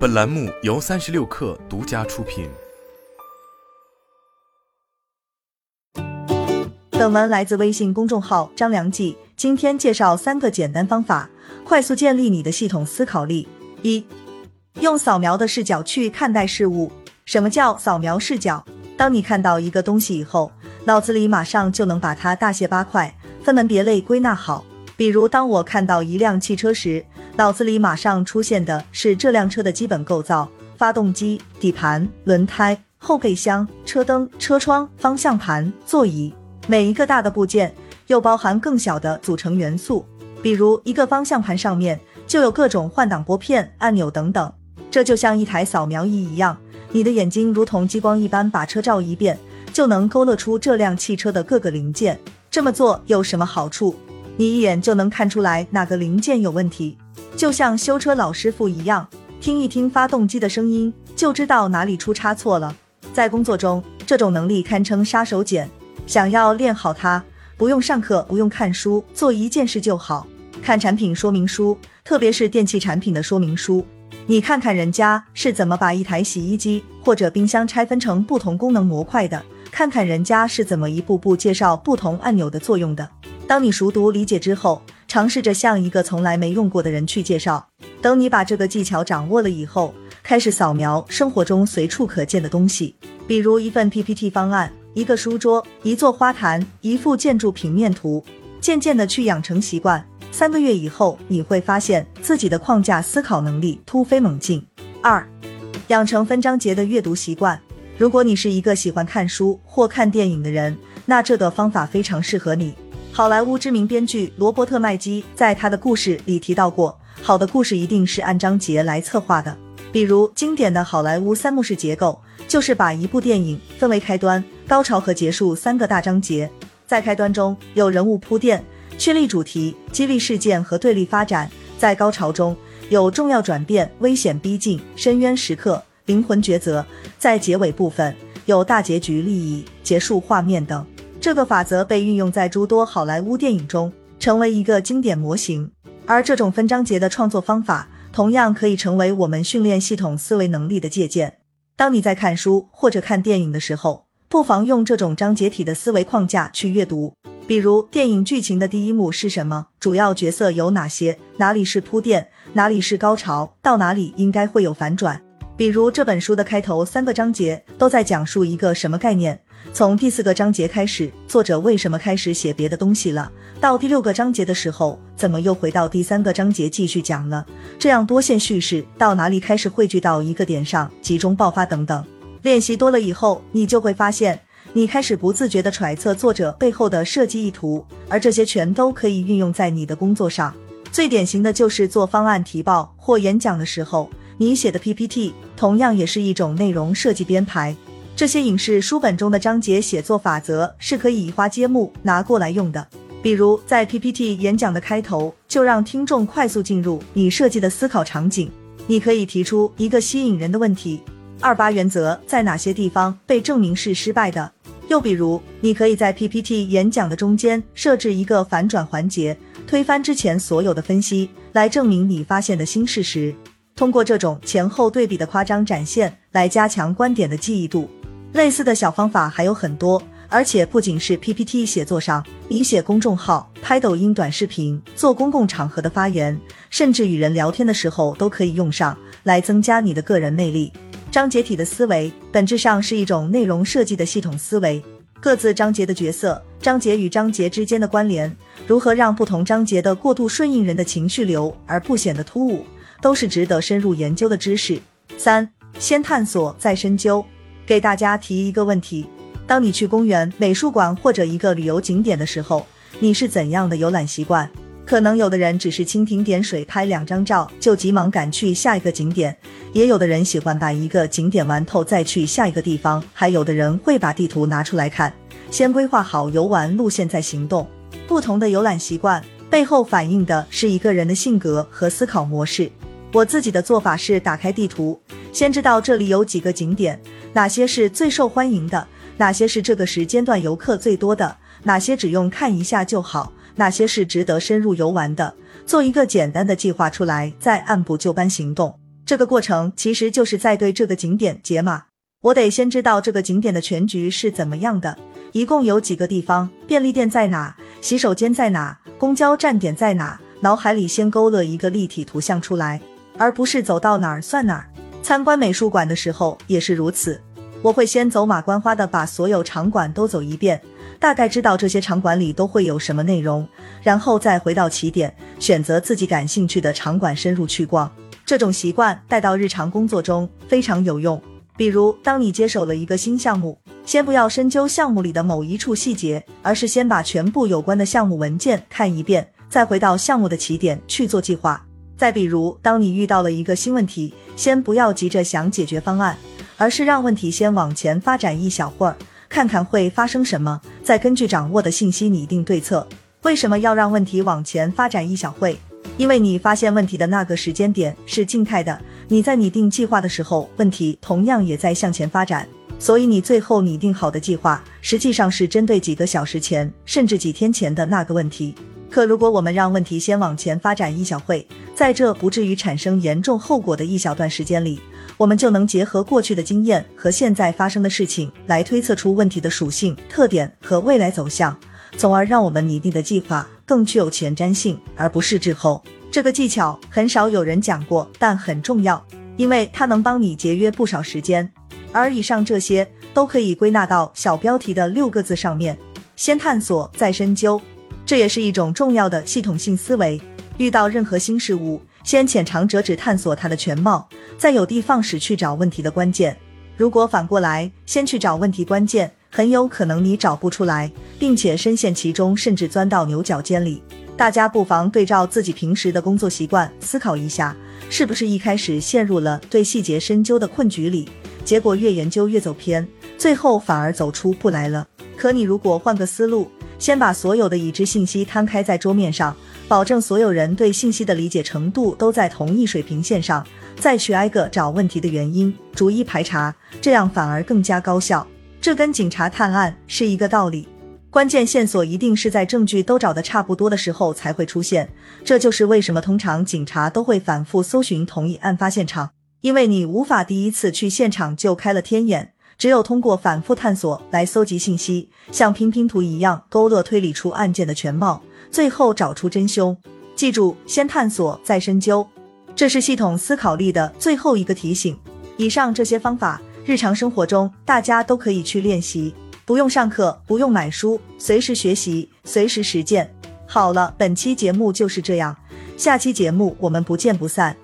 本栏目由三十六氪独家出品。本文来自微信公众号张良记，今天介绍三个简单方法，快速建立你的系统思考力。一、用扫描的视角去看待事物。什么叫扫描视角？当你看到一个东西以后，脑子里马上就能把它大卸八块，分门别类归纳好。比如，当我看到一辆汽车时，脑子里马上出现的是这辆车的基本构造：发动机、底盘、轮胎、后备箱、车灯、车窗、方向盘、座椅。每一个大的部件又包含更小的组成元素，比如一个方向盘上面就有各种换挡拨片、按钮等等。这就像一台扫描仪一样，你的眼睛如同激光一般把车照一遍，就能勾勒出这辆汽车的各个零件。这么做有什么好处？你一眼就能看出来哪个零件有问题，就像修车老师傅一样，听一听发动机的声音就知道哪里出差错了。在工作中，这种能力堪称杀手锏。想要练好它，不用上课，不用看书，做一件事就好：看产品说明书，特别是电器产品的说明书。你看看人家是怎么把一台洗衣机或者冰箱拆分成不同功能模块的，看看人家是怎么一步步介绍不同按钮的作用的。当你熟读理解之后，尝试着向一个从来没用过的人去介绍。等你把这个技巧掌握了以后，开始扫描生活中随处可见的东西，比如一份 PPT 方案、一个书桌、一座花坛、一幅建筑平面图。渐渐的去养成习惯，三个月以后，你会发现自己的框架思考能力突飞猛进。二，养成分章节的阅读习惯。如果你是一个喜欢看书或看电影的人，那这个方法非常适合你。好莱坞知名编剧罗伯特麦基在他的故事里提到过，好的故事一定是按章节来策划的。比如经典的好莱坞三幕式结构，就是把一部电影分为开端、高潮和结束三个大章节。在开端中有人物铺垫、确立主题、激励事件和对立发展；在高潮中有重要转变、危险逼近、深渊时刻、灵魂抉择；在结尾部分有大结局、利益、结束画面等。这个法则被运用在诸多好莱坞电影中，成为一个经典模型。而这种分章节的创作方法，同样可以成为我们训练系统思维能力的借鉴。当你在看书或者看电影的时候，不妨用这种章节体的思维框架去阅读。比如，电影剧情的第一幕是什么？主要角色有哪些？哪里是铺垫？哪里是高潮？到哪里应该会有反转？比如这本书的开头三个章节都在讲述一个什么概念？从第四个章节开始，作者为什么开始写别的东西了？到第六个章节的时候，怎么又回到第三个章节继续讲了？这样多线叙事到哪里开始汇聚到一个点上，集中爆发等等。练习多了以后，你就会发现，你开始不自觉地揣测作者背后的设计意图，而这些全都可以运用在你的工作上。最典型的就是做方案提报或演讲的时候，你写的 PPT 同样也是一种内容设计编排。这些影视书本中的章节写作法则是可以移花接木拿过来用的。比如在 PPT 演讲的开头，就让听众快速进入你设计的思考场景。你可以提出一个吸引人的问题：二八原则在哪些地方被证明是失败的？又比如，你可以在 PPT 演讲的中间设置一个反转环节，推翻之前所有的分析，来证明你发现的新事实。通过这种前后对比的夸张展现，来加强观点的记忆度。类似的小方法还有很多，而且不仅是 PPT 写作上，你写公众号、拍抖音短视频、做公共场合的发言，甚至与人聊天的时候都可以用上，来增加你的个人魅力。章节体的思维本质上是一种内容设计的系统思维，各自章节的角色、章节与章节之间的关联，如何让不同章节的过渡顺应人的情绪流而不显得突兀，都是值得深入研究的知识。三，先探索再深究。给大家提一个问题：当你去公园、美术馆或者一个旅游景点的时候，你是怎样的游览习惯？可能有的人只是蜻蜓点水拍两张照就急忙赶去下一个景点，也有的人喜欢把一个景点玩透再去下一个地方，还有的人会把地图拿出来看，先规划好游玩路线再行动。不同的游览习惯背后反映的是一个人的性格和思考模式。我自己的做法是打开地图，先知道这里有几个景点。哪些是最受欢迎的？哪些是这个时间段游客最多的？哪些只用看一下就好？哪些是值得深入游玩的？做一个简单的计划出来，再按部就班行动。这个过程其实就是在对这个景点解码。我得先知道这个景点的全局是怎么样的，一共有几个地方，便利店在哪，洗手间在哪，公交站点在哪，脑海里先勾勒一个立体图像出来，而不是走到哪儿算哪儿。参观美术馆的时候也是如此，我会先走马观花的把所有场馆都走一遍，大概知道这些场馆里都会有什么内容，然后再回到起点，选择自己感兴趣的场馆深入去逛。这种习惯带到日常工作中非常有用。比如，当你接手了一个新项目，先不要深究项目里的某一处细节，而是先把全部有关的项目文件看一遍，再回到项目的起点去做计划。再比如，当你遇到了一个新问题，先不要急着想解决方案，而是让问题先往前发展一小会儿，看看会发生什么，再根据掌握的信息拟定对策。为什么要让问题往前发展一小会？因为你发现问题的那个时间点是静态的，你在拟定计划的时候，问题同样也在向前发展，所以你最后拟定好的计划实际上是针对几个小时前甚至几天前的那个问题。可如果我们让问题先往前发展一小会，在这不至于产生严重后果的一小段时间里，我们就能结合过去的经验和现在发生的事情来推测出问题的属性、特点和未来走向。从而让我们拟定的计划更具有前瞻性，而不是滞后。这个技巧很少有人讲过，但很重要，因为它能帮你节约不少时间。而以上这些都可以归纳到小标题的六个字上面：先探索，再深究。这也是一种重要的系统性思维。遇到任何新事物，先浅尝辄止探索它的全貌，再有的放矢去找问题的关键。如果反过来，先去找问题关键。很有可能你找不出来，并且深陷其中，甚至钻到牛角尖里。大家不妨对照自己平时的工作习惯，思考一下，是不是一开始陷入了对细节深究的困局里，结果越研究越走偏，最后反而走出不来了。可你如果换个思路，先把所有的已知信息摊开在桌面上，保证所有人对信息的理解程度都在同一水平线上，再去挨个找问题的原因，逐一排查，这样反而更加高效。这跟警察探案是一个道理，关键线索一定是在证据都找得差不多的时候才会出现。这就是为什么通常警察都会反复搜寻同一案发现场，因为你无法第一次去现场就开了天眼，只有通过反复探索来搜集信息，像拼拼图一样勾勒推理出案件的全貌，最后找出真凶。记住，先探索再深究，这是系统思考力的最后一个提醒。以上这些方法。日常生活中，大家都可以去练习，不用上课，不用买书，随时学习，随时实践。好了，本期节目就是这样，下期节目我们不见不散。